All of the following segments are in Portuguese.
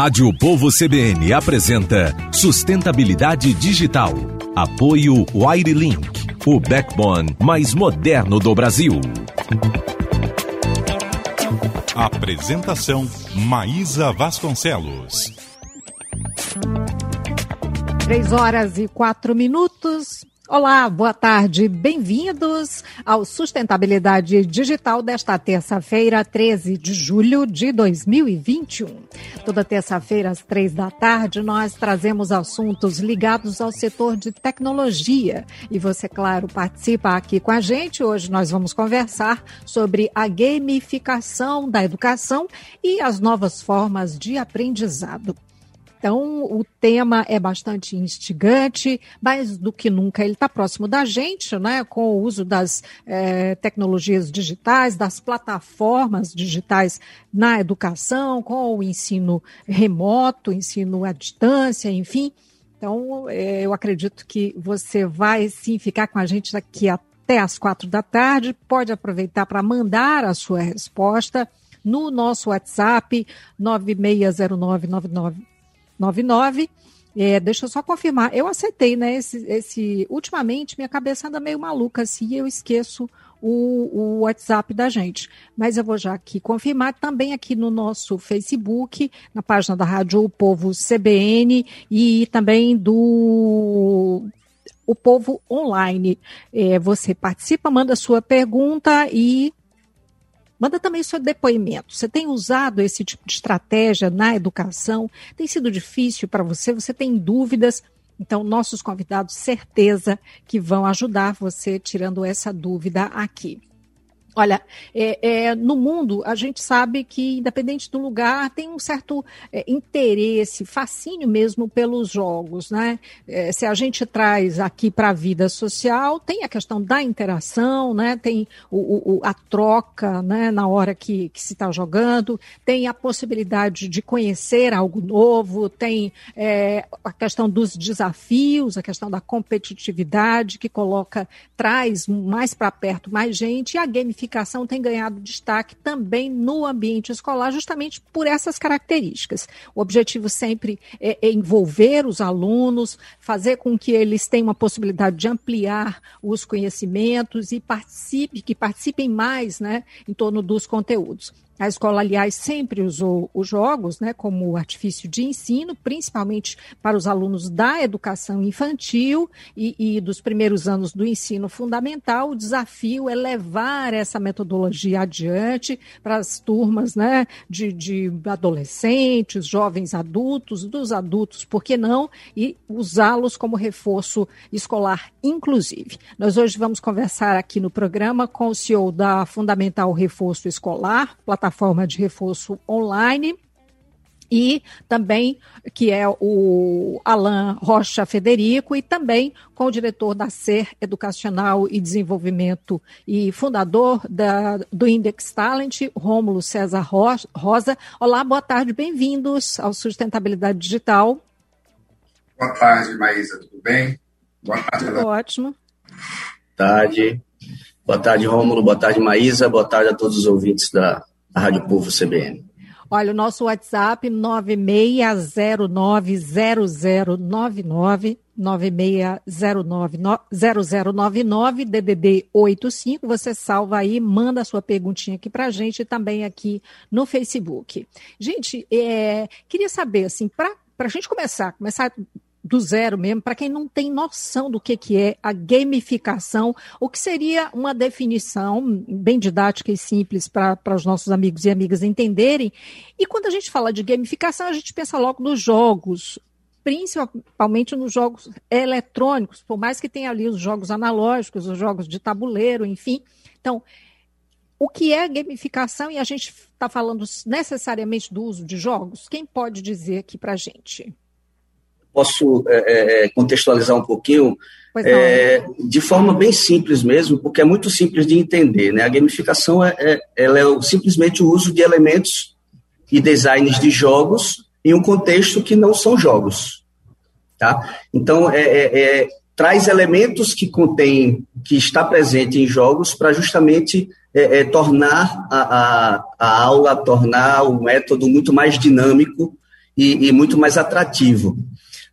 Rádio Povo CBN apresenta Sustentabilidade Digital. Apoio Wirelink, o backbone mais moderno do Brasil. Apresentação Maísa Vasconcelos. Três horas e quatro minutos. Olá, boa tarde, bem-vindos ao Sustentabilidade Digital desta terça-feira, 13 de julho de 2021. Toda terça-feira, às três da tarde, nós trazemos assuntos ligados ao setor de tecnologia. E você, claro, participa aqui com a gente. Hoje nós vamos conversar sobre a gamificação da educação e as novas formas de aprendizado. Então, o tema é bastante instigante, mais do que nunca ele está próximo da gente, né, com o uso das é, tecnologias digitais, das plataformas digitais na educação, com o ensino remoto, ensino à distância, enfim. Então, é, eu acredito que você vai sim ficar com a gente daqui até às quatro da tarde. Pode aproveitar para mandar a sua resposta no nosso WhatsApp 960999 99. É, deixa eu só confirmar. Eu aceitei, né? Esse, esse, ultimamente, minha cabeça anda meio maluca assim, eu esqueço o, o, WhatsApp da gente. Mas eu vou já aqui confirmar também aqui no nosso Facebook, na página da Rádio O Povo CBN e também do O Povo Online. É, você participa, manda sua pergunta e Manda também seu depoimento. Você tem usado esse tipo de estratégia na educação? Tem sido difícil para você? Você tem dúvidas? Então, nossos convidados, certeza que vão ajudar você tirando essa dúvida aqui. Olha, é, é, no mundo a gente sabe que, independente do lugar, tem um certo é, interesse, fascínio mesmo pelos jogos, né? É, se a gente traz aqui para a vida social, tem a questão da interação, né? Tem o, o, a troca, né? Na hora que, que se está jogando, tem a possibilidade de conhecer algo novo, tem é, a questão dos desafios, a questão da competitividade que coloca, traz mais para perto mais gente e a gamificação gamificação tem ganhado destaque também no ambiente escolar, justamente por essas características. O objetivo sempre é, é envolver os alunos, fazer com que eles tenham a possibilidade de ampliar os conhecimentos e participe, que participem mais né, em torno dos conteúdos. A escola, aliás, sempre usou os jogos né, como artifício de ensino, principalmente para os alunos da educação infantil e, e, dos primeiros anos do ensino fundamental. O desafio é levar essa metodologia adiante para as turmas né, de, de adolescentes, jovens adultos, dos adultos, por que não, e usá-los como reforço escolar, inclusive. Nós hoje vamos conversar aqui no programa com o CEO da Fundamental Reforço Escolar, plataforma plataforma de reforço online e também que é o Alain Rocha Federico e também com o diretor da SER Educacional e Desenvolvimento e fundador da, do Index Talent, Rômulo César Rosa. Olá, boa tarde, bem-vindos ao Sustentabilidade Digital. Boa tarde, Maísa, tudo bem? Boa tarde. Tudo ótimo. Boa tarde. Boa tarde, Rômulo. Boa tarde, Maísa. Boa tarde a todos os ouvintes da a Rádio Povo CBN. Olha, o nosso WhatsApp 96090099 96090099 DDD 85. Você salva aí, manda a sua perguntinha aqui para a gente e também aqui no Facebook. Gente, é, queria saber assim, para a gente começar, começar do zero mesmo, para quem não tem noção do que, que é a gamificação, o que seria uma definição bem didática e simples para os nossos amigos e amigas entenderem. E quando a gente fala de gamificação, a gente pensa logo nos jogos, principalmente nos jogos eletrônicos, por mais que tenha ali os jogos analógicos, os jogos de tabuleiro, enfim. Então, o que é gamificação e a gente está falando necessariamente do uso de jogos? Quem pode dizer aqui para a gente? Posso é, é, é, contextualizar um pouquinho é, de forma bem simples mesmo, porque é muito simples de entender. Né? A gamificação é, é, ela é simplesmente o uso de elementos e designs de jogos em um contexto que não são jogos. Tá? Então, é, traz elementos que contém, que está presente em jogos para justamente tornar a, a, a aula, tornar o método muito mais dinâmico e, e muito mais atrativo.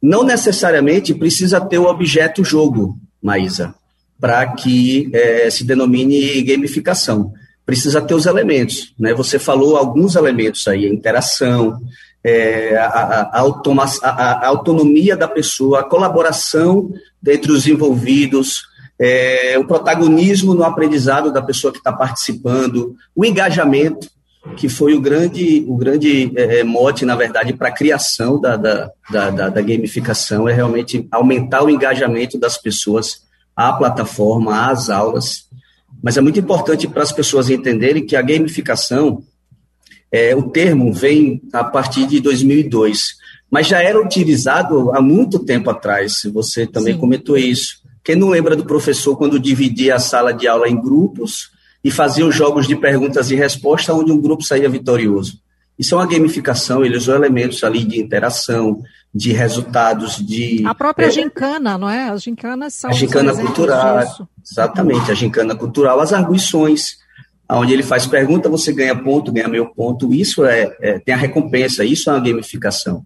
Não necessariamente precisa ter o objeto jogo, Maísa, para que é, se denomine gamificação. Precisa ter os elementos. Né? Você falou alguns elementos aí, a interação, é, a, a, a, a, autonomia da pessoa, a colaboração entre os envolvidos, é, o protagonismo no aprendizado da pessoa que está participando, o engajamento, que foi o grande, o grande é, é mote, na verdade, para a criação da, da, da, da, gamificação, é realmente aumentar o engajamento das pessoas à plataforma, às aulas. Mas é muito importante para as pessoas entenderem que a gamificação, é, o termo vem a partir de 2002, mas já era utilizado há muito tempo atrás, você também Sim. comentou isso. Quem não lembra do professor quando dividia a sala de aula em grupos e fazia os jogos de perguntas e respostas onde um grupo saía vitorioso? Isso é uma gamificação, ele usou elementos ali de interação, de resultados, de... A própria é, gincana, não é? As gincanas são... A gincana cultural, disso. exatamente, a gincana cultural, as arguições, onde ele faz pergunta, você ganha ponto, ganha meio ponto, isso é, é tem a recompensa, isso é uma gamificação.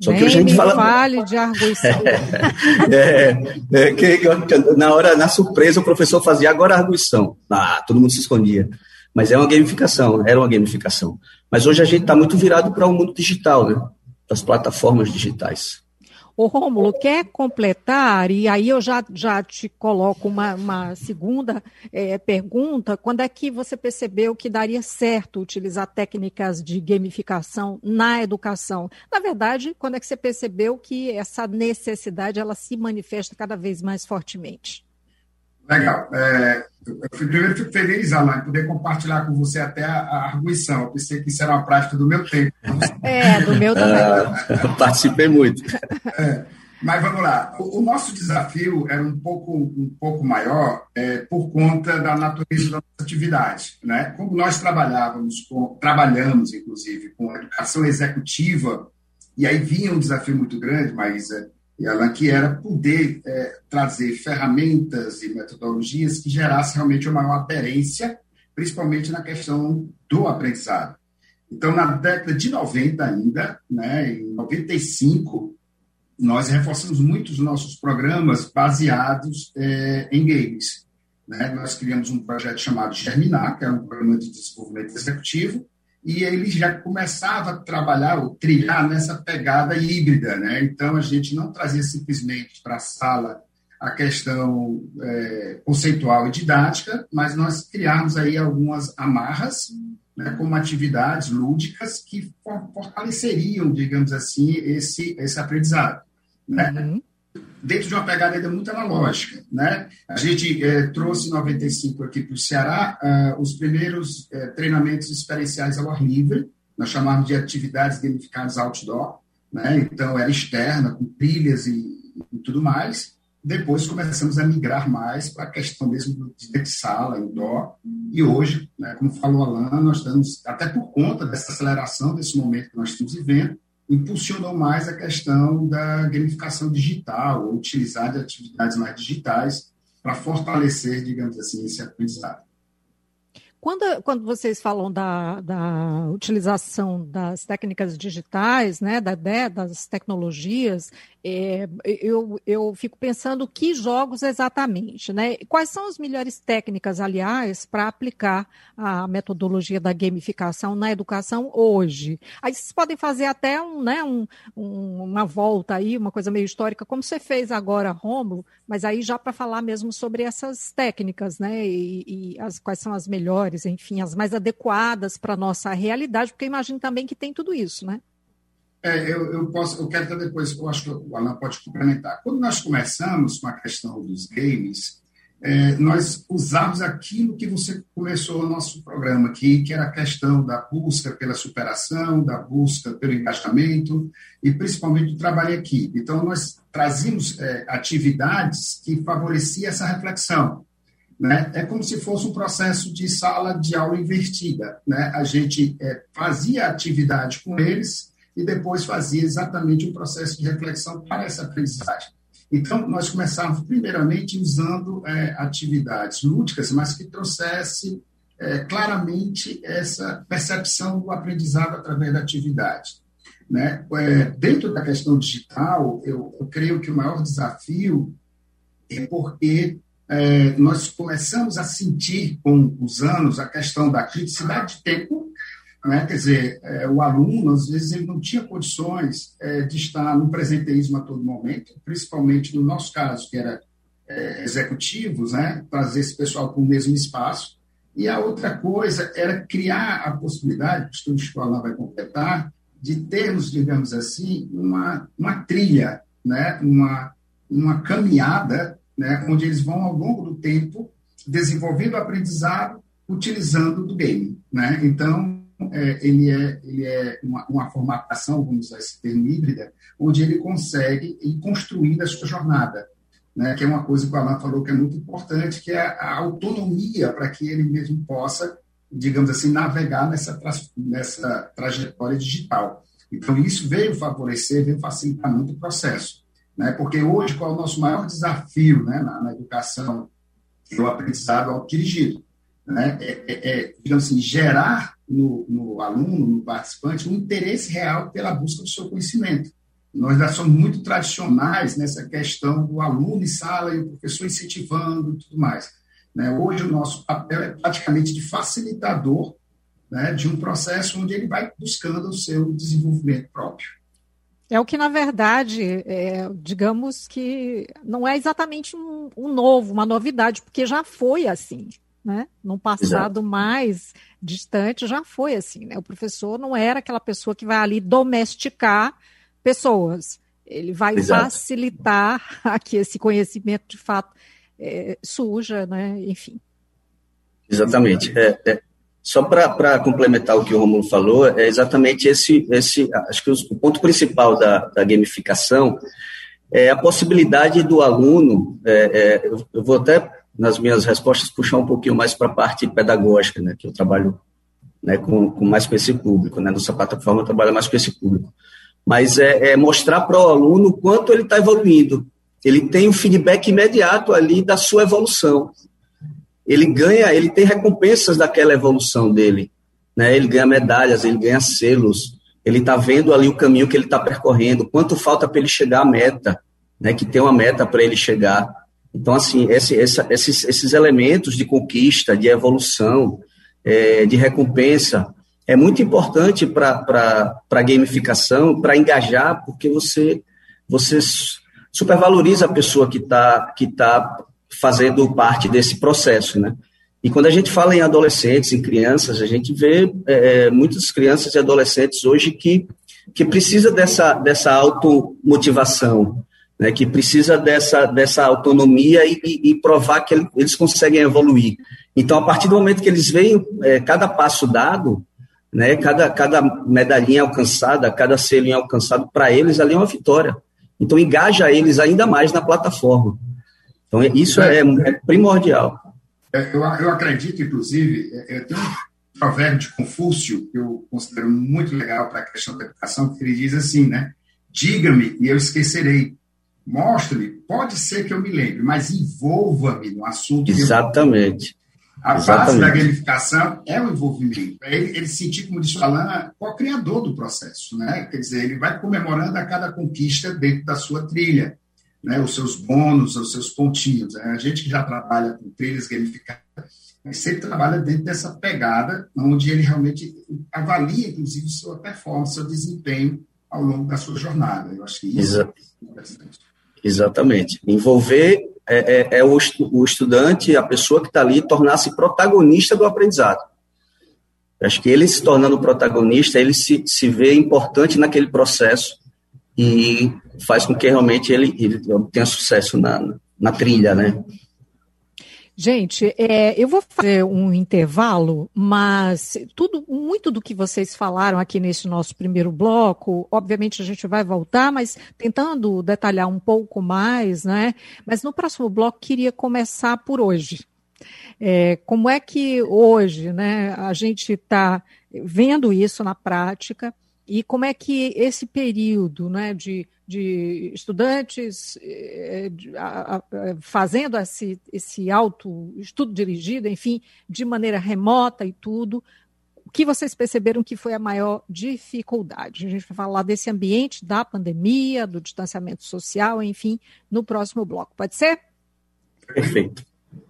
Só que a gente fala. Fale de arguição. é, é, que, na hora, na surpresa, o professor fazia agora arguição. Ah, todo mundo se escondia. Mas é uma gamificação, era uma gamificação. Mas hoje a gente está muito virado para o um mundo digital, né? Das plataformas digitais. Ô, Rômulo, quer completar? E aí eu já, já te coloco uma, uma segunda é, pergunta. Quando é que você percebeu que daria certo utilizar técnicas de gamificação na educação? Na verdade, quando é que você percebeu que essa necessidade ela se manifesta cada vez mais fortemente? Legal. É, eu primeiro fico feliz, Alain, poder compartilhar com você até a, a arguição. Eu pensei que isso era uma prática do meu tempo. É, do meu também. Ah, participei muito. É, mas vamos lá. O, o, nosso desafio era um pouco, um pouco maior é, por conta da natureza da nossa atividade. Né? Como nós trabalhávamos, com, trabalhamos, inclusive, com educação executiva, e aí vinha um desafio muito grande, mas e ela que era poder é, trazer ferramentas e metodologias que gerassem realmente uma maior aderência, principalmente na questão do aprendizado. Então, na década de 90 ainda, né, em 95, nós reforçamos muito os nossos programas baseados é, em games. Né? Nós criamos um projeto chamado Germinar, que era um programa de desenvolvimento executivo, e ele já começava a trabalhar ou trilhar nessa pegada híbrida, né? Então a gente não trazia simplesmente para a sala a questão é, conceitual e didática, mas nós criamos aí algumas amarras, né, como atividades lúdicas que fortaleceriam, digamos assim, esse esse aprendizado, né? Uhum dentro de uma pegada ainda muito analógica. Né? A gente é, trouxe em 95 aqui para o Ceará uh, os primeiros uh, treinamentos experienciais ao ar livre, nós chamamos de atividades gamificadas outdoor, né? então era externa, com trilhas e, e, tudo mais. Depois começamos a migrar mais para a questão mesmo de sala, indoor, e hoje, né, como falou Alan, nós estamos, até por conta dessa aceleração desse momento que nós estamos vivendo, impulsionou mais a questão da gamificação digital, ou utilizar de atividades mais digitais para fortalecer, digamos assim, esse aprendizado. Quando, quando vocês falam da, da utilização das técnicas digitais, né, da, das tecnologias, é, eu, eu fico pensando que jogos exatamente, né? Quais são as melhores técnicas, aliás, para aplicar a metodologia da gamificação na educação hoje? Aí vocês podem fazer até um, né, um, um, uma volta aí, uma coisa meio histórica, como você fez agora, Rômulo, mas aí já para falar mesmo sobre essas técnicas, né? E, e as, quais são as melhores, enfim, as mais adequadas para a nossa realidade, porque eu imagino também que tem tudo isso, né? É, eu, eu, posso, eu quero até depois, eu acho que o Alan pode complementar. Quando nós começamos com a questão dos games, é, nós usamos aquilo que você começou o nosso programa aqui, que era a questão da busca pela superação, da busca pelo engajamento e principalmente do trabalho em equipe. Então, nós trazíamos é, atividades que favoreciam essa reflexão. Né? É como se fosse um processo de sala de aula invertida. Né? A gente é, fazia atividade com eles e depois fazia exatamente um processo de reflexão para essa aprendizagem. Então, nós começamos primeiramente usando é, atividades lúdicas, mas que trouxesse é, claramente essa percepção do aprendizado através da atividade. Né? É, dentro da questão digital, eu, eu, creio que o maior desafio é porque é, nós começamos a sentir com os anos a questão da criticidade de tempo, né? quer dizer, é, o aluno, às vezes, ele não tinha condições é, de estar no presenteísmo a todo momento, principalmente no nosso caso, que era é, executivos, né? trazer esse pessoal para o mesmo espaço, e a outra coisa era criar a possibilidade, que o estudo escolar vai completar, de termos, digamos assim, uma, uma trilha, né? uma, uma caminhada, né? onde eles vão, ao longo do tempo, desenvolvendo o aprendizado utilizando do game. Né? Então, é, ele é, ele é uma, uma, formatação, vamos usar esse termo híbrida, onde ele consegue ir construindo a sua jornada né, que é uma coisa que o Alan falou que é muito importante, que é a autonomia para que ele mesmo possa, digamos assim, navegar nessa, nessa trajetória digital. Então, isso veio favorecer, veio facilitar muito o processo. Né? Porque hoje, qual é o nosso maior desafio né, na, na educação e o aprendizado autodirigido? Né? É, é, é, digamos assim, gerar no, no aluno, no participante, um interesse real pela busca do seu conhecimento. Nós ainda somos muito tradicionais nessa questão do aluno em sala e o professor incentivando e tudo mais. Né? Hoje, o nosso papel é praticamente de facilitador né, de um processo onde ele vai buscando o seu desenvolvimento próprio. É o que, na verdade, é, digamos que não é exatamente um, um, novo, uma novidade, porque já foi assim. Né? No passado Exato. mais distante já foi assim. Né? O professor não era aquela pessoa que vai ali domesticar pessoas. Ele vai Exato. facilitar que esse conhecimento de fato é, suja, né? enfim. Exatamente. É, é, só para complementar o que o Romulo falou, é exatamente esse, esse acho que o ponto principal da, da gamificação é a possibilidade do aluno, é, é, eu vou até nas minhas respostas puxar um pouquinho mais para a parte pedagógica, né, que eu trabalho né, com, com mais com esse público, né, nossa plataforma eu trabalho mais com esse público mas é, é mostrar para o aluno o quanto ele está evoluindo. Ele tem um feedback imediato ali da sua evolução. Ele ganha, ele tem recompensas daquela evolução dele. Né? Ele ganha medalhas, ele ganha selos, ele está vendo ali o caminho que ele está percorrendo, quanto falta para ele chegar à meta, né? que tem uma meta para ele chegar. Então, assim, esse, essa, esses, esses elementos de conquista, de evolução, é, de recompensa, é muito importante para a gamificação, para engajar, porque você, você supervaloriza a pessoa que está que tá fazendo parte desse processo, né? E quando a gente fala em adolescentes, em crianças, a gente vê é, muitas crianças e adolescentes hoje que, que precisa dessa, dessa automotivação, né, que precisa dessa, dessa autonomia e, e, provar que eles conseguem evoluir. Então, a partir do momento que eles veem é, cada passo dado, né? Cada, cada medalhinha alcançada, cada selinho alcançado, para eles ali é uma vitória. Então, engaja eles ainda mais na plataforma. Então, isso é, é primordial. É, eu, eu acredito, inclusive, é, tem um provérbio de Confúcio que eu considero muito legal para a questão da educação, que ele diz assim, né? Diga-me e eu esquecerei. Mostre-me, pode ser que eu me lembre, mas envolva-me no assunto. Exatamente. A base da gamificação é o envolvimento. É ele, ele sentir, como disse o Alan, co-criador do processo. Né? Quer dizer, ele vai comemorando a cada conquista dentro da sua trilha, né? os seus bônus, os seus pontinhos. É, a gente que já trabalha com trilhas gamificadas, sempre trabalha dentro dessa pegada, onde ele realmente avalia, inclusive, sua performance, seu desempenho ao longo da sua jornada. Eu acho que isso Exa é interessante. Exatamente. Envolver é, é, é o, o, estudante, a pessoa que está ali, tornar-se protagonista do aprendizado. Acho que ele se tornando protagonista, ele se, se vê importante naquele processo e faz com que realmente ele, ele tenha sucesso na, na trilha, né? Gente, é, eu vou fazer um intervalo, mas tudo, muito do que vocês falaram aqui nesse nosso primeiro bloco, obviamente a gente vai voltar, mas tentando detalhar um pouco mais, né? Mas no próximo bloco queria começar por hoje. É, como é que hoje, né, a gente está vendo isso na prática? E como é que esse período né, de, de estudantes eh, de, a, a, fazendo esse, esse auto estudo dirigido, enfim, de maneira remota e tudo, o que vocês perceberam que foi a maior dificuldade? A gente vai falar desse ambiente da pandemia, do distanciamento social, enfim, no próximo bloco. Pode ser? Perfeito.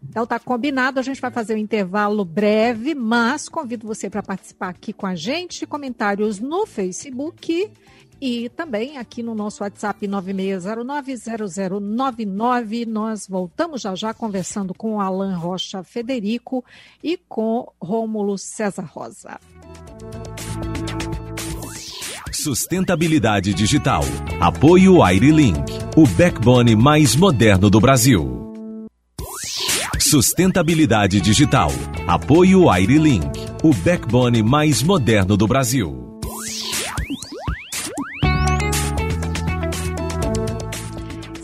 Então tá combinado, a gente vai fazer um intervalo breve, mas convido você para participar aqui com a gente, comentários no Facebook e também aqui no nosso WhatsApp 96090099. Nós voltamos já já conversando com Alan Rocha Federico e com Rômulo César Rosa. Sustentabilidade digital. Apoio Airlink, o backbone mais moderno do Brasil. Sustentabilidade digital. Apoio Airlink, o backbone mais moderno do Brasil.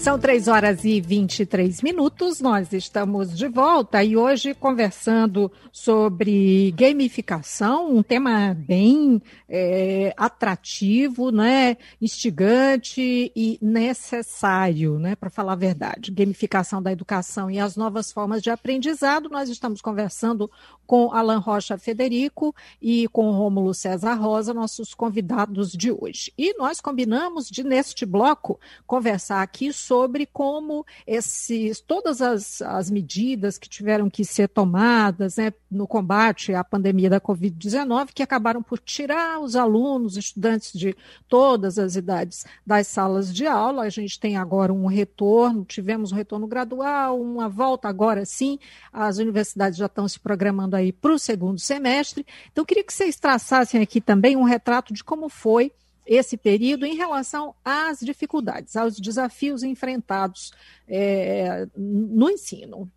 São 3 horas e 23 minutos, nós estamos de volta e hoje conversando sobre gamificação, um tema bem é, atrativo, né, instigante e necessário, né, para falar a verdade. Gamificação da educação e as novas formas de aprendizado. Nós estamos conversando com Alan Rocha Federico e com Rômulo César Rosa, nossos convidados de hoje. E nós combinamos de, neste bloco, conversar aqui sobre sobre como esses, todas as, as medidas que tiveram que ser tomadas né, no combate à pandemia da Covid-19, que acabaram por tirar os alunos, estudantes de todas as idades das salas de aula. A gente tem agora um retorno, tivemos um retorno gradual, uma volta agora sim. As universidades já estão se programando aí para o segundo semestre. Então, queria que vocês traçassem aqui também um retrato de como foi esse período em relação às dificuldades, aos desafios enfrentados é, no ensino.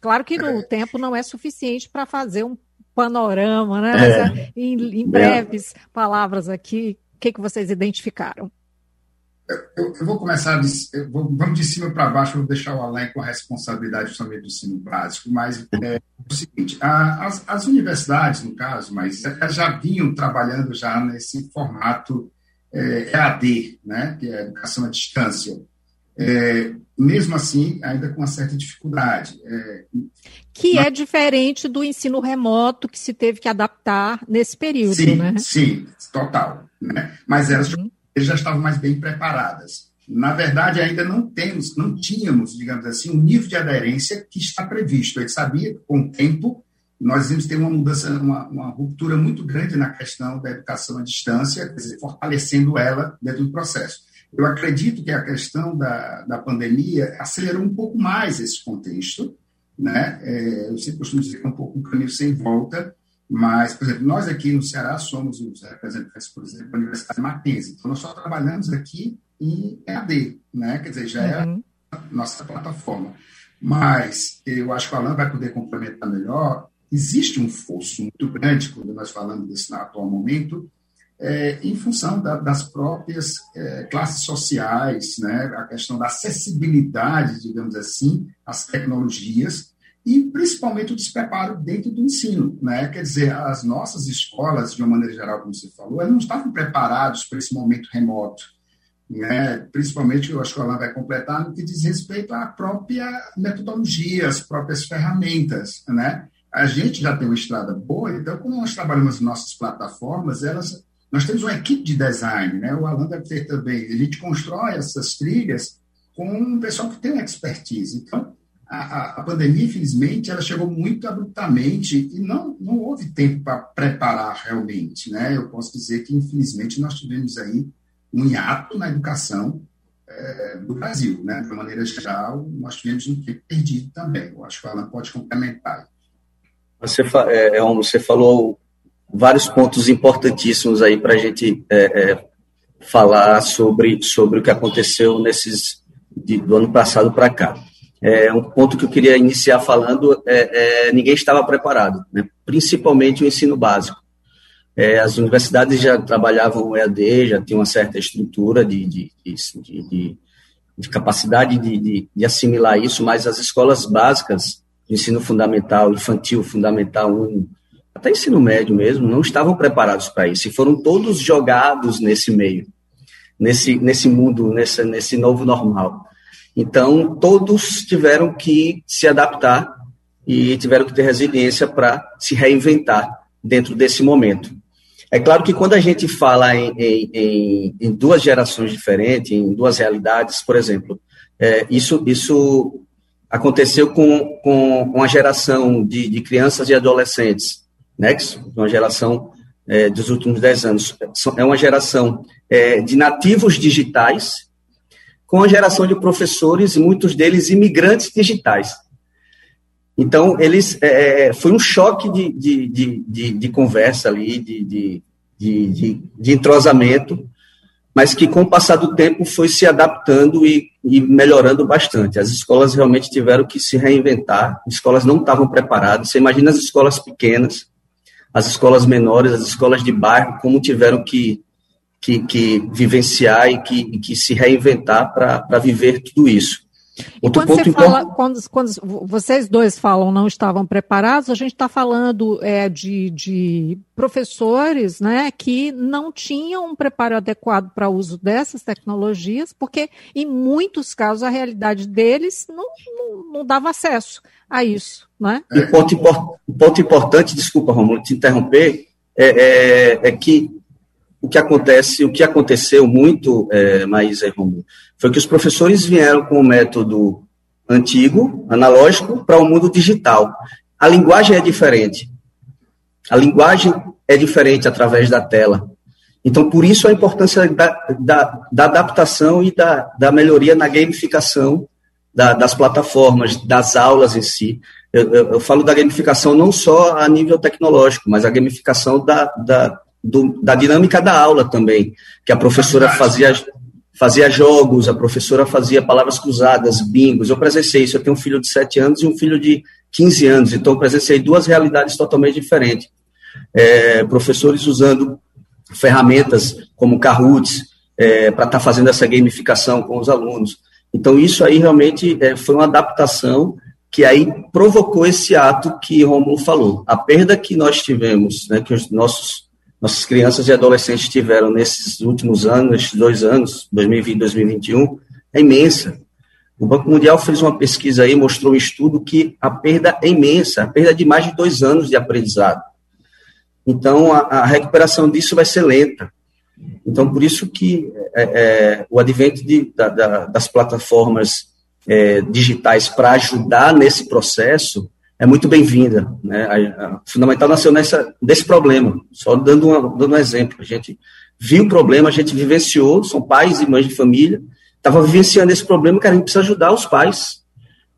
Claro que o tempo não é suficiente para fazer um panorama, né? É. Mas, é, em, em, breves palavras aqui, o que, que vocês identificaram? Eu, eu vou começar, de, vou, vamos de cima para baixo, vou deixar o Alain com a responsabilidade também do ensino básico, mas é, é o seguinte, a, as, as, universidades, no caso, mas já vinham trabalhando já nesse formato é, EAD, né, que é educação à distância. É, mesmo assim, ainda com uma certa dificuldade. É, que é diferente do ensino remoto que se teve que adaptar nesse período, sim, né? Sim, total. Né? Mas elas uhum já estavam mais bem preparadas. Na verdade, ainda não temos, não tínhamos, digamos assim, um nível de aderência que está previsto. Gente sabia que, com o tempo, nós íamos ter uma mudança, uma, uma ruptura muito grande na questão da educação à distância, quer dizer, fortalecendo ela dentro do processo. Eu acredito que a questão da, da pandemia acelerou um pouco mais esse contexto, né? É, eu sempre costumo dizer que é um pouco um caminho sem volta, mas, por exemplo, nós aqui no Ceará somos os representantes, por exemplo, da Universidade Mackenzie. Então, nós só trabalhamos aqui em EAD, né? Quer dizer, já é uhum. a nossa plataforma. Mas eu acho que o Alan vai poder complementar melhor. Existe um fosso muito grande, quando nós falamos desse atual momento, é, em função da, das próprias é, classes sociais, né? a questão da acessibilidade, digamos assim, às tecnologias, e principalmente o despreparo dentro do ensino. Né? Quer dizer, as nossas escolas, de uma maneira geral, como você falou, elas não estavam preparados para esse momento remoto. Né? Principalmente, eu acho que o Alan vai completar no que diz respeito à própria metodologia, às próprias ferramentas. Né? A gente já tem uma estrada boa, então, quando nós trabalhamos nossas plataformas, elas, nós temos uma equipe de design, né? o Alan deve ter também. A gente constrói essas trilhas com um pessoal que tem expertise. Então, a, a, pandemia, infelizmente, ela chegou muito abruptamente e não, não houve tempo para preparar realmente. Né? Eu posso dizer que, infelizmente, nós tivemos aí um hiato na educação é, do Brasil. Né? De uma maneira geral, nós tivemos um tempo perdido também. Eu acho que o Alan pode complementar. Você, é, você falou vários pontos importantíssimos aí para a gente é, é, falar sobre, sobre o que aconteceu nesses de, do ano passado para cá. É, um ponto que eu queria iniciar falando é, é ninguém estava preparado, né? principalmente o ensino básico. É, as universidades já trabalhavam o EAD, já tinham uma certa estrutura de, de, de, de, de capacidade de, de, assimilar isso, mas as escolas básicas, ensino fundamental, infantil, fundamental 1, até ensino médio mesmo, não estavam preparados para isso e foram todos jogados nesse meio, nesse, nesse mundo, nesse, nesse novo normal. Então, todos tiveram que se adaptar e tiveram que ter resiliência para se reinventar dentro desse momento. É claro que quando a gente fala em, em, em duas gerações diferentes, em duas realidades, por exemplo, é, isso, isso aconteceu com, com, com a geração de, de crianças e adolescentes, né, uma geração é, dos últimos dez anos. É uma geração é, de nativos digitais, com a geração de professores, muitos deles imigrantes digitais. Então, eles é, é foi um choque de, de, de, de, de conversa ali, de, de, de, entrosamento, mas que com o passar do tempo foi se adaptando e, e melhorando bastante. As escolas realmente tiveram que se reinventar, as escolas não estavam preparadas. Você imagina as escolas pequenas, as escolas menores, as escolas de bairro, como tiveram que, que, que vivenciar e que, que se reinventar para viver tudo isso. Outro quando você fala, quando, quando, vocês dois falam não estavam preparados, a gente está falando é, de, de, professores né, que não tinham um preparo adequado para o uso dessas tecnologias, porque em muitos casos a realidade deles não, não, não dava acesso a isso. Né? E ponto, ponto importante, desculpa, Romulo, te interromper, é, é, é que o que acontece, o que aconteceu muito, é, Maísa e Romulo, foi que os professores vieram com o método antigo, analógico, para o mundo digital. A linguagem é diferente. A linguagem é diferente através da tela. Então, por isso a importância da, da, da adaptação e da, da melhoria na gamificação da, das plataformas, das aulas em si. Eu, eu, eu, falo da gamificação não só a nível tecnológico, mas a gamificação da, da, do, da dinâmica da aula também, que a professora fazia fazia jogos, a professora fazia palavras cruzadas, bingos. Eu presenciei isso. Eu tenho um filho de 7 anos e um filho de 15 anos, então eu presenciei duas realidades totalmente diferentes. É, professores usando ferramentas como Kahoot é, para estar tá fazendo essa gamificação com os alunos. Então, isso aí realmente é, foi uma adaptação que aí provocou esse ato que Romulo falou. A perda que nós tivemos, né, que os nossos nossas crianças e adolescentes tiveram nesses últimos anos, nesses dois anos, 2020 e 2021, é imensa. O Banco Mundial fez uma pesquisa aí, mostrou um estudo que a perda é imensa, a perda de mais de dois anos de aprendizado. Então, a, a recuperação disso vai ser lenta. Então, por isso que é, é, o advento de, da, da, das plataformas é, digitais para ajudar nesse processo é muito bem-vinda. Né? A, a Fundamental nasceu nessa, desse problema, só dando, uma, dando um exemplo. A gente viu o problema, a gente vivenciou, são pais e mães de família, estava vivenciando esse problema que a gente precisa ajudar os pais,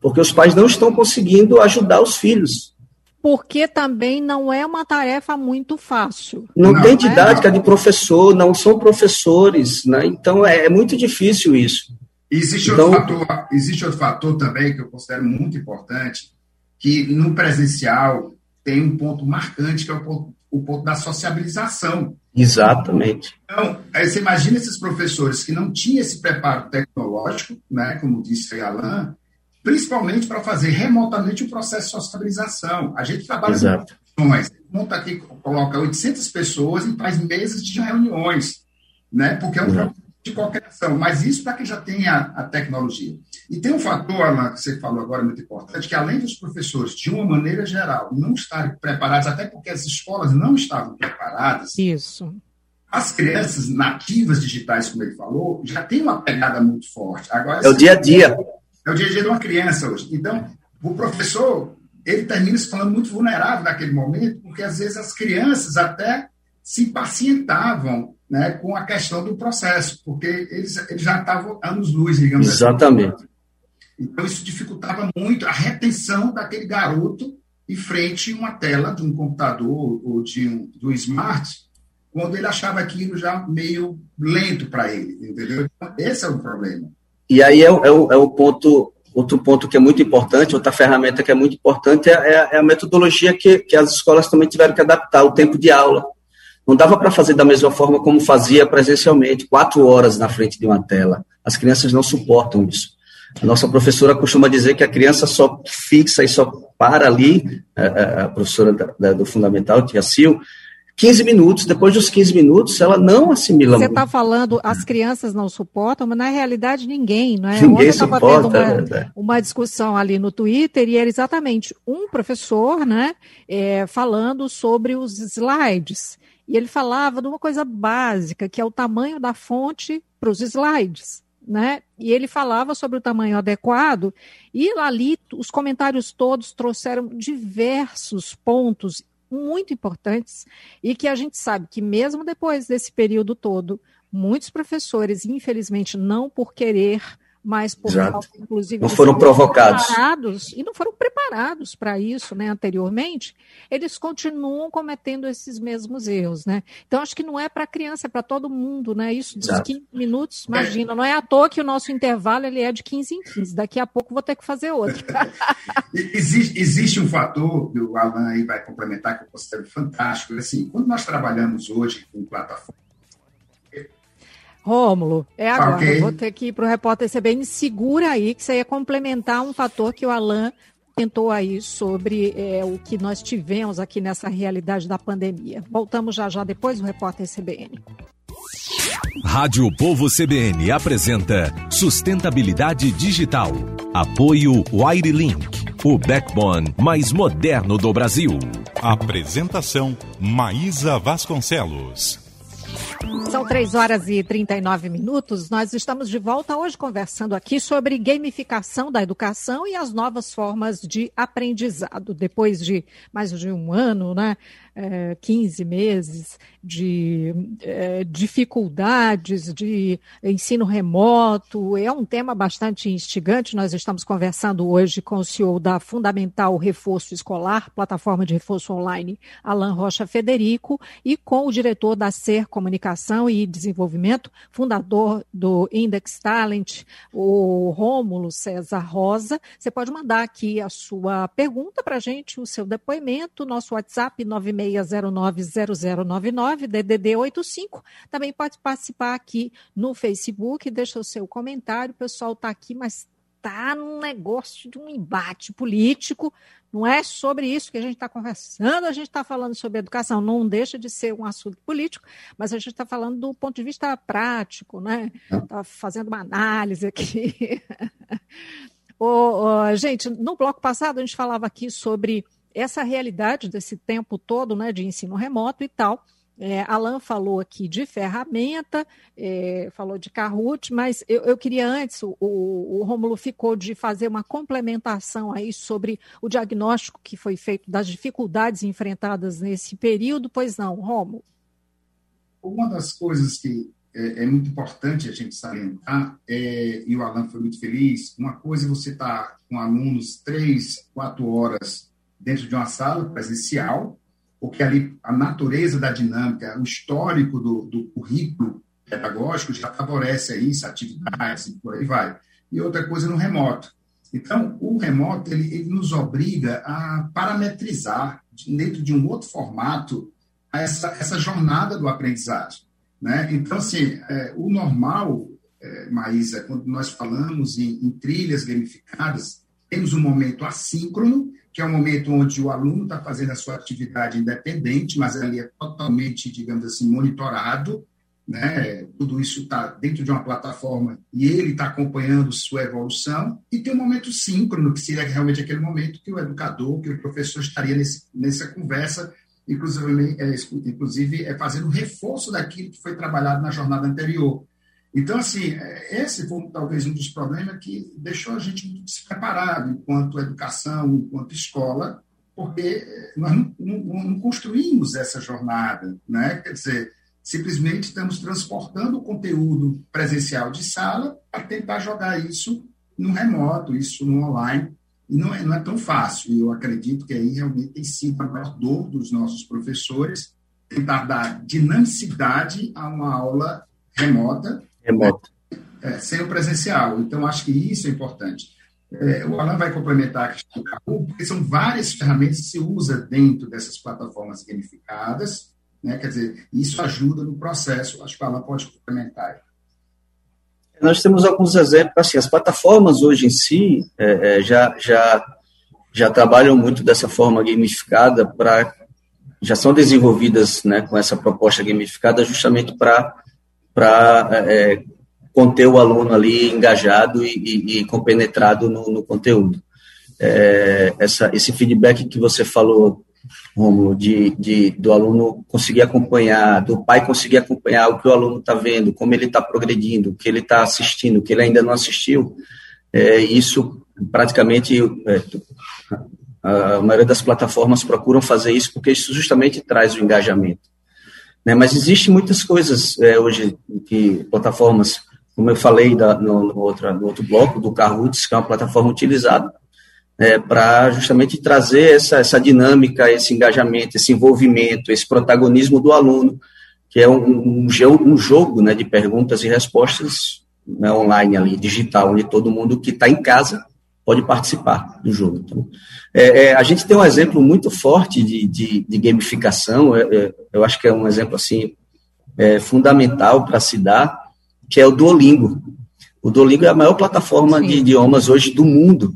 porque os pais não estão conseguindo ajudar os filhos. Porque também não é uma tarefa muito fácil. Não, não tem didática é? de professor, não são professores, né? então é, é muito difícil isso. Existe, então, outro fator, existe outro fator também que eu considero muito importante, que no presencial tem um ponto marcante, que é o ponto, o ponto da sociabilização. Exatamente. Então, aí você imagina esses professores que não tinham esse preparo tecnológico, né, como disse a Alan, principalmente para fazer remotamente o processo de sociabilização. A gente trabalha Exato. com reuniões, monta aqui, coloca 800 pessoas e faz mesas de reuniões, né, porque é um Exato. De qualquer ação, mas isso para que já tenha a tecnologia. E tem um fator, Alan, que você falou agora muito importante, que além dos professores, de uma maneira geral, não estarem preparados, até porque as escolas não estavam preparadas. Isso. As crianças nativas digitais, como ele falou, já têm uma pegada muito forte. Agora, é o dia a dia. É o dia a dia de uma criança hoje. Então, o professor, ele termina se falando muito vulnerável naquele momento, porque às vezes as crianças até se impacientavam né, com a questão do processo, porque eles, eles já estavam anos-luz, digamos Exatamente. assim. Exatamente. Então, isso dificultava muito a retenção daquele garoto em frente a uma tela de um computador ou de um, do smart, quando ele achava aquilo já meio lento para ele, entendeu? Então, esse é o problema. E aí é, é, o, é o ponto, outro ponto que é muito importante, outra ferramenta que é muito importante é, é, é a metodologia que, que as escolas também tiveram que adaptar, o tempo de aula. Não dava para fazer da mesma forma como fazia presencialmente, quatro horas na frente de uma tela. As crianças não suportam isso. A nossa professora costuma dizer que a criança só fixa e só para ali, a, professora da, da, do Fundamental, Tia Sil, 15 minutos, depois dos 15 minutos, ela não assimila Você está falando, as crianças não suportam, mas na realidade ninguém, não é? Ninguém suporta, uma, é uma discussão ali no Twitter e era exatamente um professor, né, é, falando sobre os slides. E ele falava de uma coisa básica, que é o tamanho da fonte para os slides. Né? E ele falava sobre o tamanho adequado, e ali os comentários todos trouxeram diversos pontos muito importantes e que a gente sabe que mesmo depois desse período todo, muitos professores, infelizmente, não por querer mas por causa, inclusive, não foram provocados e não foram preparados para isso, né, anteriormente, eles continuam cometendo esses mesmos erros, né? Então acho que não é para criança, é para todo mundo, né? Isso dos Exato. 15 minutos, imagina, não é à toa que o nosso intervalo ele é de 15 em 15. Daqui a pouco vou ter que fazer outro. existe, existe um fator, o Alan aí vai complementar que eu considero fantástico, assim, quando nós trabalhamos hoje com plataforma Rômulo, é agora. Okay. Vou ter que ir para o repórter CBN. Segura aí que você ia complementar um fator que o Alan tentou aí sobre é, o que nós tivemos aqui nessa realidade da pandemia. Voltamos já já depois do repórter CBN. Rádio Povo CBN apresenta Sustentabilidade Digital. Apoio Wirelink, o backbone mais moderno do Brasil. Apresentação Maísa Vasconcelos. São 3 horas e 39 minutos. Nós estamos de volta hoje conversando aqui sobre gamificação da educação e as novas formas de aprendizado. Depois de mais de um ano, né, é, 15 meses de é, dificuldades de ensino remoto. É um tema bastante instigante. Nós estamos conversando hoje com o CEO da Fundamental Reforço Escolar, plataforma de reforço online, Alan Rocha Federico, e com o diretor da SER Comunicação e Desenvolvimento, fundador do Index Talent, o Rômulo César Rosa. Você pode mandar aqui a sua pergunta para a gente, o seu depoimento, nosso WhatsApp 96 36090099, DDD 85. Também pode participar aqui no Facebook, deixa o seu comentário. O pessoal está aqui, mas está num negócio de um embate político. Não é sobre isso que a gente está conversando, a gente está falando sobre educação. Não deixa de ser um assunto político, mas a gente está falando do ponto de vista prático, né? Está fazendo uma análise aqui. oh, oh, gente, no bloco passado a gente falava aqui sobre essa realidade desse tempo todo né, de ensino remoto e tal. É, Alan falou aqui de ferramenta, é, falou de Kahoot, mas eu, eu queria antes, o, o Rômulo ficou de fazer uma complementação aí sobre o diagnóstico que foi feito das dificuldades enfrentadas nesse período, pois não, Rômulo? Uma das coisas que é, é muito importante a gente salientar, é, e o Alan foi muito feliz, uma coisa é você estar tá com alunos três, quatro horas dentro de uma sala presencial, porque ali a natureza da dinâmica, o histórico do, do currículo pedagógico já favorece isso, atividades e por aí vai. E outra coisa no remoto. Então, o remoto ele, ele nos obriga a parametrizar dentro de um outro formato essa, essa jornada do aprendizagem. Né? Então, assim, é, o normal, é, Maísa, quando nós falamos em, em trilhas gamificadas, temos um momento assíncrono que é o momento onde o aluno está fazendo a sua atividade independente, mas ali é totalmente, digamos assim, monitorado, né? Tudo isso está dentro de uma plataforma e ele está acompanhando sua evolução. E tem um momento síncrono, que seria realmente aquele momento que o educador, que o professor estaria nesse, nessa conversa, inclusive, é, inclusive é fazendo reforço daquilo que foi trabalhado na jornada anterior. Então, assim, esse foi talvez um dos problemas que deixou a gente muito despreparado enquanto educação, enquanto escola, porque nós não, não, não construímos essa jornada, né? Quer dizer, simplesmente estamos transportando o conteúdo presencial de sala para tentar jogar isso no remoto, isso no online, e não é, não é tão fácil. E eu acredito que aí realmente tem sido a maior dor dos nossos professores tentar dar dinamicidade a uma aula remota remoto. É, sem o presencial. Então, acho que isso é importante. É, o Alan vai complementar a questão do Kahoot, porque são várias ferramentas que se usa dentro dessas plataformas gamificadas, né? quer dizer, isso ajuda no processo. Acho que o Alan pode complementar. Nós temos alguns exemplos, assim, as plataformas hoje em si é, é já, já, já trabalham muito dessa forma gamificada para já são desenvolvidas né, com essa proposta gamificada justamente para é, é, conter o aluno ali engajado e, e, e compenetrado no, no conteúdo. É, essa, esse feedback que você falou, Romulo, de, de, do aluno conseguir acompanhar, do pai conseguir acompanhar o que o aluno está vendo, como ele está progredindo, o que ele está assistindo, o que ele ainda não assistiu, é, isso praticamente é, a maioria das plataformas procuram fazer isso porque isso justamente traz o engajamento. Né? Mas existe muitas coisas é, hoje que plataformas, como eu falei da, no, no, outro, no outro bloco, do Kahoot, que é uma plataforma utilizada é, para justamente trazer essa, essa dinâmica, esse engajamento, esse envolvimento, esse protagonismo do aluno, que é um, um, um jogo né, de perguntas e respostas né, online ali, digital, onde todo mundo que está em casa pode participar do jogo. Então, é, é, a gente tem um exemplo muito forte de, de, de gamificação, é, é eu acho que é um exemplo assim é, fundamental para se dar, que é o Duolingo. O Duolingo é a maior plataforma Sim. de idiomas hoje do mundo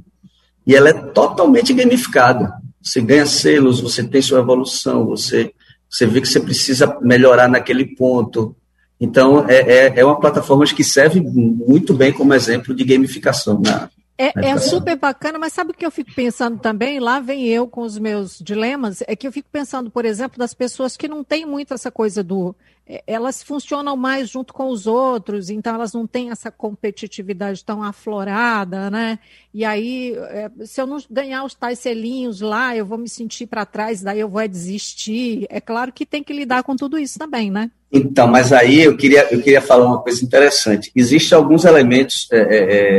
e ela é totalmente gamificada. Você ganha selos, você tem sua evolução, você, você vê que você precisa melhorar naquele ponto. Então, é, é, é uma plataforma que serve muito bem como exemplo de gamificação na, é, é, super bacana, mas sabe o que eu fico pensando também? Lá vem eu com os meus dilemas. É que eu fico pensando, por exemplo, das pessoas que não têm muito essa coisa do. É, elas funcionam mais junto com os outros, então elas não têm essa competitividade tão aflorada, né? E aí, é, se eu não ganhar os tais selinhos lá, eu vou me sentir para trás, daí eu vou desistir. É claro que tem que lidar com tudo isso também, né? Então, mas aí eu queria, eu queria falar uma coisa interessante. Existem alguns elementos. É,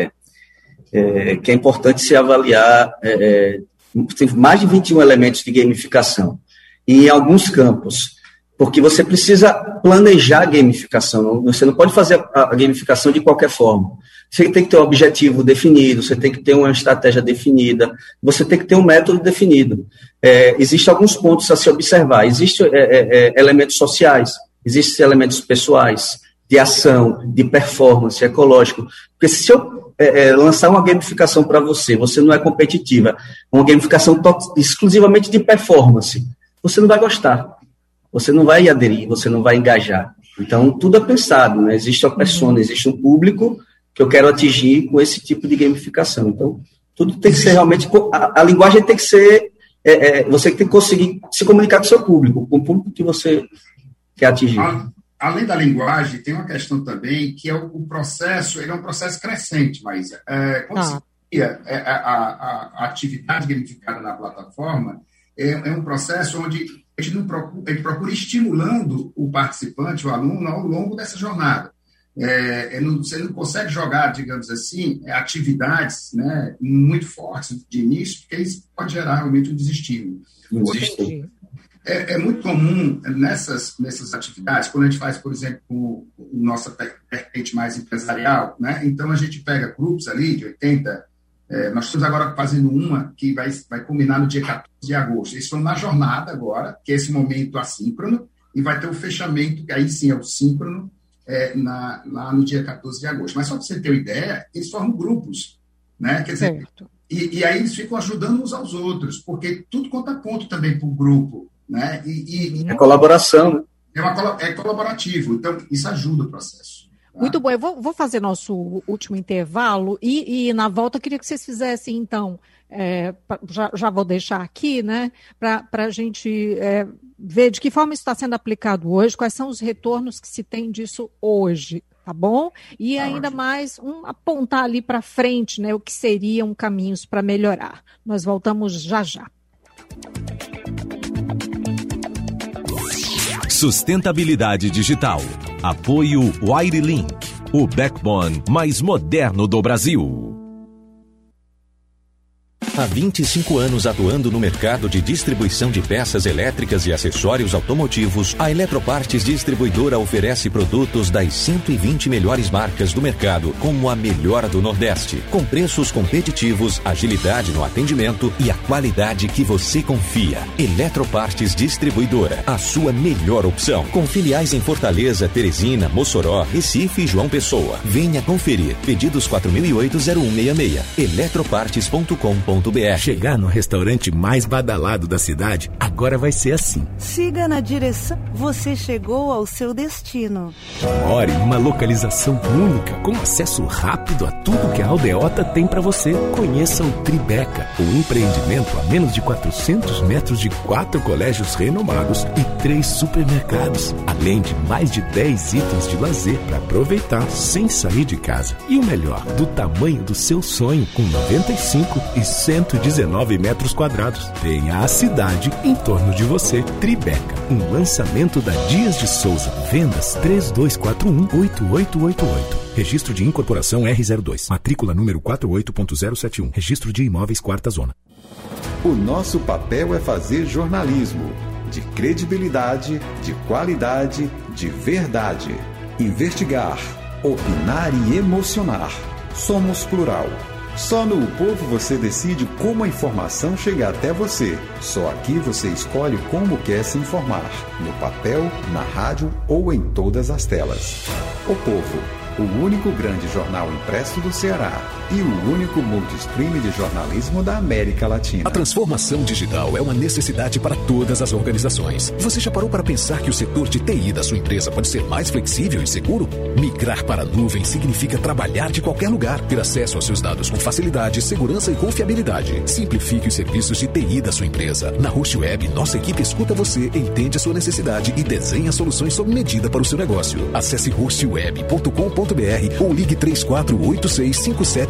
é, é que é importante se avaliar. É, é tem mais de 21 elementos de gamificação, em alguns campos, porque você precisa planejar a gamificação, você não pode fazer a, a gamificação de qualquer forma. Você tem que ter um objetivo definido, você tem que ter uma estratégia definida, você tem que ter um método definido. É, Existem alguns pontos a se observar. Existem é, é, é, elementos sociais, existem elementos pessoais, de ação, de performance ecológico. Porque se eu é, é, lançar uma gamificação para você, você não é competitiva, uma gamificação exclusivamente de performance, você não vai gostar, você não vai aderir, você não vai engajar. Então, tudo é pensado, né? Existe uma persona, existe um público que eu quero atingir com esse tipo de gamificação. Então, tudo tem que ser realmente. A, a linguagem tem que ser. É, é, você tem que conseguir se comunicar com o seu público, com o público que você quer atingir. Ah, além da linguagem, tem uma questão também que é o, o processo, ele é um processo crescente, mas é, quando ah. é, a, a, a, atividade gamificada na plataforma, é, é, um processo onde a gente, não procura, a gente procura estimulando o participante, o aluno, ao longo dessa jornada. É, é não, você não consegue jogar, digamos assim, atividades né, muito fortes de início, porque isso pode gerar realmente um desestímulo. Entendi. É, é, muito comum nessas, nessas atividades, quando a gente faz, por exemplo, o, o nossa vertente mais empresarial, né? então a gente pega grupos ali de 80, é, nós estamos agora fazendo uma que vai, vai culminar no dia 14 de agosto. Eles estão na jornada agora, que é esse momento assíncrono, e vai ter o fechamento, que aí sim é o síncrono, é, na, lá no dia 14 de agosto. Mas só para você ter uma ideia, eles formam grupos, né? Quer dizer, e, e, aí eles ficam ajudando uns aos outros, porque tudo conta ponto também para o grupo. Né? E, e, é colaboração. Né? É, uma, é colaborativo, então isso ajuda o processo. Tá? Muito bom, eu vou, vou, fazer nosso último intervalo e, e, na volta eu queria que vocês fizessem, então, é, já, já, vou deixar aqui, né, para a gente é, ver de que forma isso está sendo aplicado hoje, quais são os retornos que se tem disso hoje, tá bom? E tá ainda ótimo. mais um apontar ali para frente, né, o que seriam caminhos para melhorar. Nós voltamos já já. Sustentabilidade digital. Apoio Wirelink, o backbone mais moderno do Brasil. Há 25 anos atuando no mercado de distribuição de peças elétricas e acessórios automotivos, a Eletropartes Distribuidora oferece produtos das 120 melhores marcas do mercado, como a melhor do Nordeste, com preços competitivos, agilidade no atendimento e a qualidade que você confia. Eletropartes Distribuidora, a sua melhor opção, com filiais em Fortaleza, Teresina, Mossoró, Recife e João Pessoa. Venha conferir. Pedidos 4008-0166. Eletropartes.com.br Chegar no restaurante mais badalado da cidade agora vai ser assim. Siga na direção. Você chegou ao seu destino. More em uma localização única, com acesso rápido a tudo que a Aldeota tem para você. Conheça o Tribeca, o empreendimento a menos de 400 metros de quatro colégios renomados e três supermercados, além de mais de 10 itens de lazer para aproveitar sem sair de casa. E o melhor, do tamanho do seu sonho, com 95 e 119 metros quadrados. Tenha a cidade em torno de você. Tribeca, um lançamento da Dias de Souza. Vendas 3241 8888. Registro de incorporação R02. Matrícula número 48.071. Registro de imóveis quarta zona. O nosso papel é fazer jornalismo de credibilidade, de qualidade, de verdade. Investigar, opinar e emocionar. Somos plural. Só no O Povo você decide como a informação chega até você. Só aqui você escolhe como quer se informar: no papel, na rádio ou em todas as telas. O Povo o único grande jornal impresso do Ceará e o único multistream de jornalismo da América Latina. A transformação digital é uma necessidade para todas as organizações. Você já parou para pensar que o setor de TI da sua empresa pode ser mais flexível e seguro? Migrar para a nuvem significa trabalhar de qualquer lugar, ter acesso aos seus dados com facilidade, segurança e confiabilidade. Simplifique os serviços de TI da sua empresa. Na Host Web, nossa equipe escuta você, entende a sua necessidade e desenha soluções sob medida para o seu negócio. Acesse hostweb.com.br ou ligue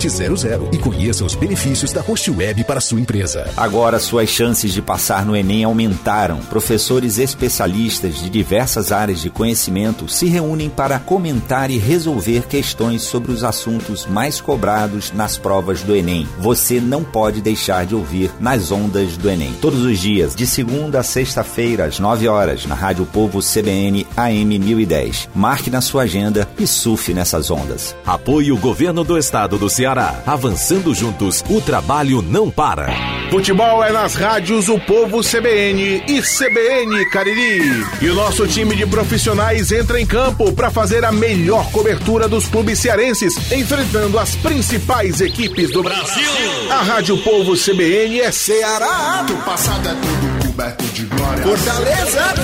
34865700 e conheça os benefícios da Host Web para sua empresa. Agora suas chances de passar no Enem aumentaram. Professores especialistas de diversas áreas de conhecimento se reúnem para comentar e resolver questões sobre os assuntos mais cobrados nas provas do Enem. Você não pode deixar de ouvir nas ondas do Enem. Todos os dias, de segunda a sexta-feira, às 9 horas, na Rádio Povo CBN AM 1010. Marque na sua agenda e surfe nessa nessas ondas. Apoie o governo do estado do Ceará. Avançando juntos, o trabalho não para. Futebol é nas rádios O Povo CBN e CBN Cariri. E o nosso time de profissionais entra em campo para fazer a melhor cobertura dos clubes cearenses, enfrentando as principais equipes do Brasil. A Rádio Povo CBN é Ceará. Do passado é tudo coberto de glória. Fortaleza.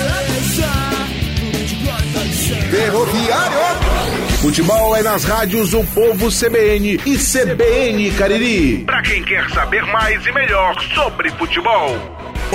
Ferroviário. Futebol é nas rádios O Povo CBN e CBN Cariri. Para quem quer saber mais e melhor sobre futebol.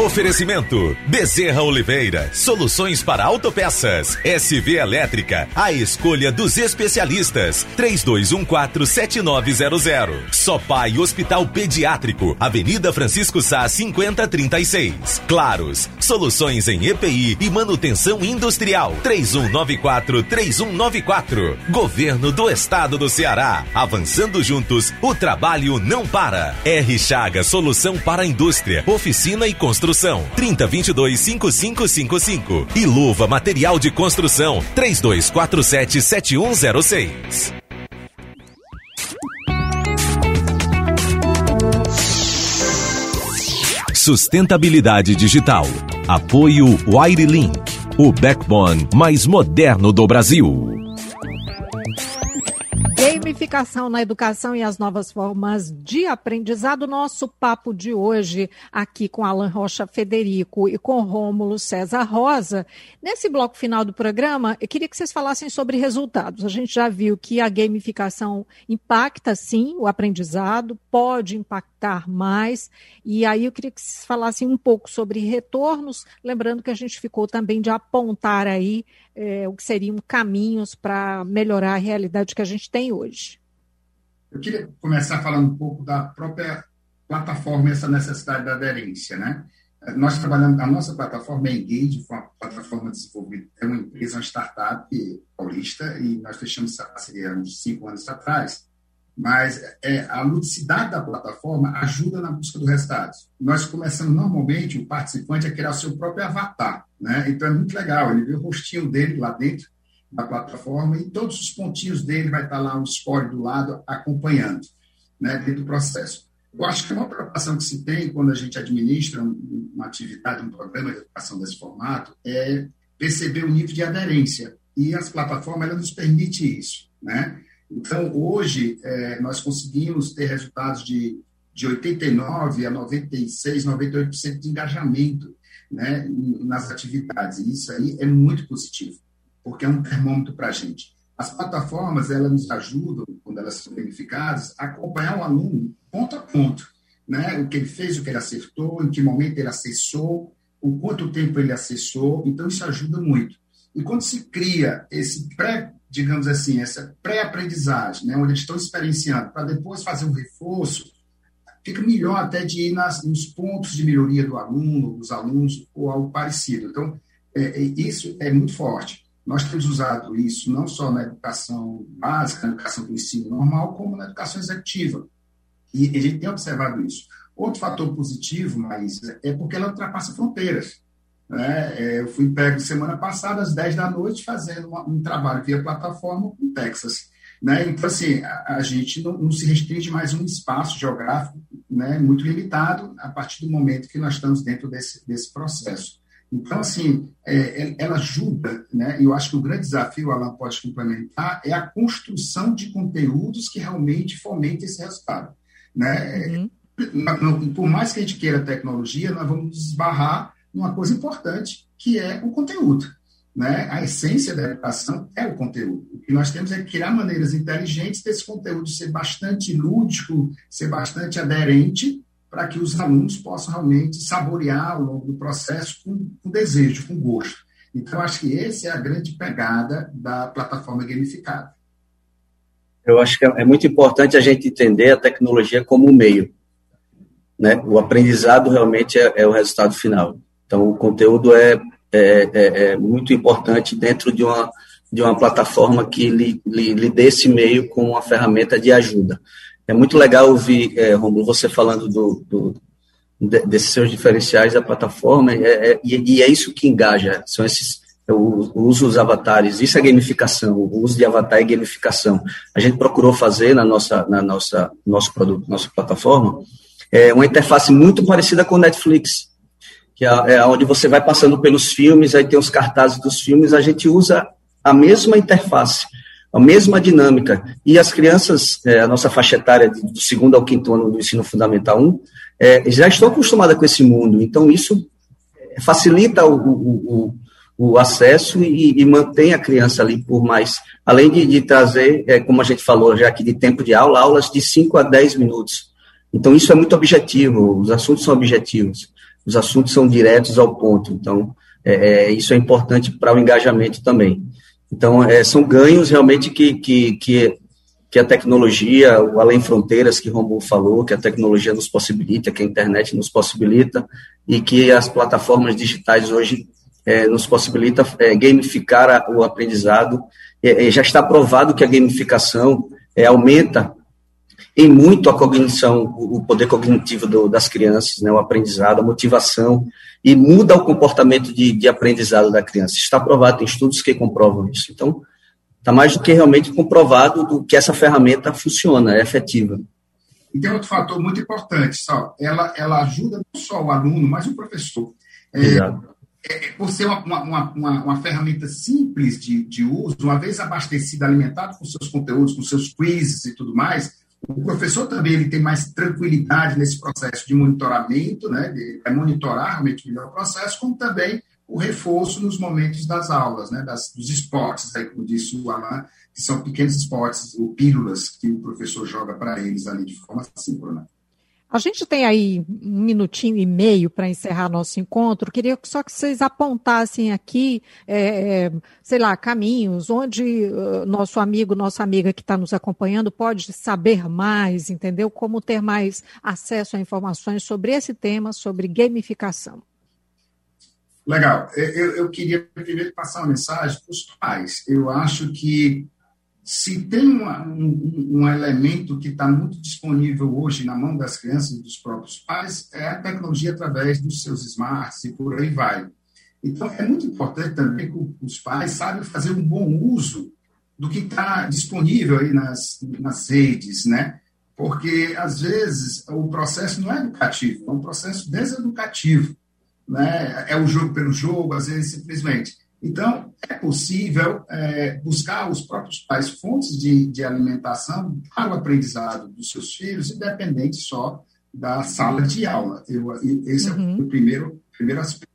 Oferecimento: Bezerra Oliveira, soluções para autopeças. SV Elétrica, a escolha dos especialistas. 32147900. Sopai Hospital Pediátrico, Avenida Francisco Sá 5036. Claros, soluções em EPI e manutenção industrial. 31943194. Governo do Estado do Ceará. Avançando juntos, o trabalho não para. R Chaga, solução para a indústria, oficina e construção Construção 3022 5555 e Luva Material de Construção 3247 7106. Sustentabilidade digital. Apoio Wirelink, o backbone mais moderno do Brasil. Gamificação na educação e as novas formas de aprendizado. Nosso papo de hoje aqui com Alan Rocha Federico e com Rômulo César Rosa. Nesse bloco final do programa, eu queria que vocês falassem sobre resultados. A gente já viu que a gamificação impacta sim o aprendizado, pode impactar mais. E aí eu queria que vocês falassem um pouco sobre retornos, lembrando que a gente ficou também de apontar aí é, o que seriam caminhos para melhorar a realidade que a gente tem hoje. Eu queria começar falando um pouco da própria plataforma e essa necessidade da aderência, né? Nós trabalhamos, a nossa plataforma é Engage, foi uma plataforma desenvolvida, é uma empresa, uma startup paulista, e nós fechamos essa parceria uns cinco anos atrás, mas é, a ludicidade da plataforma ajuda na busca dos resultados. Nós começamos, normalmente, o participante a criar o seu próprio avatar, né? Então é muito legal, ele vê o rostinho dele lá dentro da plataforma e todos os pontinhos dele vai estar lá um score do lado acompanhando, né, dentro do processo. Eu acho que uma preocupação que se tem quando a gente administra uma atividade, um programa de educação desse formato, é perceber o nível de aderência. E as plataformas, elas nos permitem isso, né? Então, hoje, é, nós conseguimos ter resultados de, de 89% a 96%, 98% de engajamento né, nas atividades. E isso aí é muito positivo, porque é um termômetro para a gente. As plataformas, elas nos ajudam, quando elas são verificadas, a acompanhar o aluno ponto a ponto. Né? O que ele fez, o que ele acertou, em que momento ele acessou, o quanto tempo ele acessou. Então, isso ajuda muito. E quando se cria esse pré, digamos assim, essa pré-aprendizagem, né, onde eles estão experienciando, para depois fazer um reforço, fica melhor até de ir nas, nos pontos de melhoria do aluno, dos alunos, ou algo parecido. Então, é, é, isso é muito forte. Nós temos usado isso não só na educação básica, na educação do ensino normal, como na educação executiva. E a gente tem observado isso. Outro fator positivo, mas é porque ela ultrapassa fronteiras. Né? É, eu fui pego semana passada, às 10 da noite, fazendo um trabalho via plataforma com Texas. Né? Então, assim, a, gente não, não, se restringe mais um espaço geográfico né, muito limitado a partir do momento que nós estamos dentro desse, desse processo. Então, assim, é, ela ajuda, né? Eu acho que o grande desafio, Alan pode complementar, é a construção de conteúdos que realmente fomentem esse resultado, né? Uhum. Por mais que a gente queira tecnologia, nós vamos esbarrar numa coisa importante, que é o conteúdo. Né? A essência da educação é o conteúdo. O que nós temos é criar maneiras inteligentes desse conteúdo ser bastante lúdico, ser bastante aderente, para que os alunos possam realmente saborear ao longo do processo com, com desejo, com gosto. Então, acho que essa é a grande pegada da plataforma gamificada. Eu acho que é muito importante a gente entender a tecnologia como um meio. Né? O aprendizado realmente é, é o resultado final. Então, o conteúdo é, é, é, é, muito importante dentro de uma, de uma plataforma que lhe, lhe, lhe dê esse meio como uma ferramenta de ajuda. É muito legal ouvir, é, Romulo, você falando do, do, desses seus diferenciais da plataforma, é, é, e é isso que engaja, são esses é o, o, uso dos avatares, isso é gamificação, o uso de avatar é gamificação. A gente procurou fazer na nossa, na nossa nosso produto, nossa plataforma, é uma interface muito parecida com o Netflix, que é, é onde você vai passando pelos filmes, aí tem os cartazes dos filmes, a gente usa a mesma interface, a mesma dinâmica. E as crianças, é, a nossa faixa etária do segundo ao quinto ano do ensino fundamental 1, é, já estão acostumadas com esse mundo, então isso facilita o, o, o, o acesso e, e, mantém a criança ali por mais, além de, de trazer, é, como a gente falou já aqui, de tempo de aula, aulas de 5 a 10 minutos. Então, isso é muito objetivo, os assuntos são objetivos os assuntos são diretos ao ponto. Então, é, é, isso é importante para o engajamento também. Então, é, são ganhos realmente que, que, que, que, a tecnologia, o Além Fronteiras, que Romulo falou, que a tecnologia nos possibilita, que a internet nos possibilita, e que as plataformas digitais hoje é, nos possibilita é, gamificar a, o aprendizado. É, já está provado que a gamificação aumenta muito a cognição, o poder cognitivo do, das crianças, né, o aprendizado, a motivação, e muda o comportamento de, de aprendizado da criança. Está provado, tem estudos que comprovam isso. Então, está mais do que realmente comprovado do que essa ferramenta funciona, é efetiva. E tem outro fator muito importante, só, ela, ela ajuda não só o aluno, mas o professor. É, é, por ser uma, uma, uma, uma, ferramenta simples de, de uso, uma vez abastecida, alimentada com seus conteúdos, com seus quizzes e tudo mais, o professor também ele tem mais tranquilidade nesse processo de monitoramento, né, de monitorar realmente melhor o processo, como também o reforço nos momentos das aulas, né, das, dos esportes, aí, como disse o Alain, que são pequenos esportes, ou pílulas que o professor joga para eles ali de forma síncrona. A gente tem aí um minutinho e meio para encerrar nosso encontro. Queria só que vocês apontassem aqui, é, é sei lá, caminhos onde uh, nosso amigo, nossa amiga que está nos acompanhando pode saber mais, entendeu? Como ter mais acesso a informações sobre esse tema, sobre gamificação. Legal. Eu, eu queria primeiro passar uma mensagem para os pais. Eu acho que se tem uma, um, um, elemento que está muito disponível hoje na mão das crianças e dos próprios pais, é a tecnologia através dos seus smarts e por aí vai. Então, é muito importante também que os pais saibam fazer um bom uso do que está disponível aí nas, nas redes, né? Porque, às vezes, o processo não é educativo, é um processo deseducativo. Né? É o jogo pelo jogo, às vezes, simplesmente. Então, é possível é, buscar os próprios pais fontes de, de alimentação para o aprendizado dos seus filhos, independente só da sala de aula. Eu, esse uhum. é o primeiro, primeiro aspecto.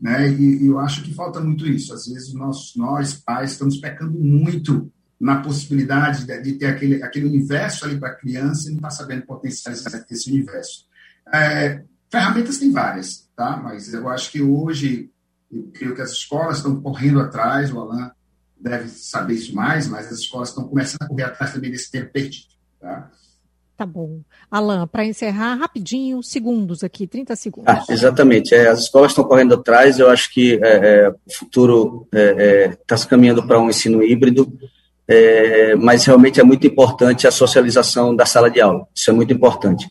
Né? E, e, eu acho que falta muito isso. Às vezes nós, nós pais, estamos pecando muito na possibilidade de, de ter aquele, aquele universo ali para a criança e não está sabendo potencializar esse universo. É, ferramentas tem várias, tá? mas eu acho que hoje, eu creio que as escolas estão correndo atrás, o Alan deve saber isso mais, mas as escolas estão começando a correr atrás também desse tempo perdido. Tá? Tá bom. Alan, para encerrar, rapidinho, segundos aqui, 30 segundos. Ah, exatamente. É, as escolas estão correndo atrás, eu acho que é, é, o futuro está é, é se caminhando para um ensino híbrido, é, mas realmente é muito importante a socialização da sala de aula, isso é muito importante.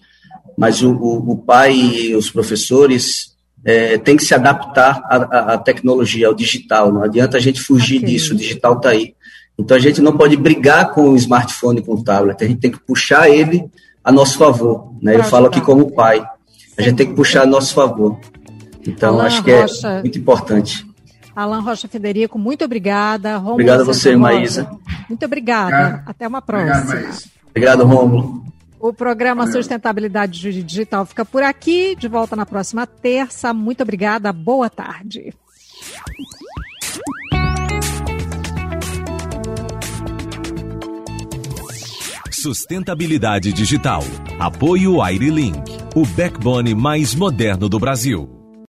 Mas o, o, o pai e os professores é, têm que se adaptar à, à, tecnologia, ao digital, não adianta a gente fugir okay. disso, o digital está aí. Então a gente não pode brigar com o smartphone, com o tablet, a gente tem que puxar ele a nosso favor. Né? Eu falo aqui como pai, a gente tem que puxar a nosso favor. Então Alan acho que é Rocha, é muito importante. Alan Rocha Federico, muito obrigada. Romulo Obrigado a você, Maísa. Muito obrigada. Obrigado. Até uma próxima. Obrigado, Obrigado Romulo. O programa. Sustentabilidade Digital fica por aqui. De volta na próxima terça. Muito obrigada. Boa tarde. Sustentabilidade digital. Apoio Airlink, o backbone mais moderno do Brasil.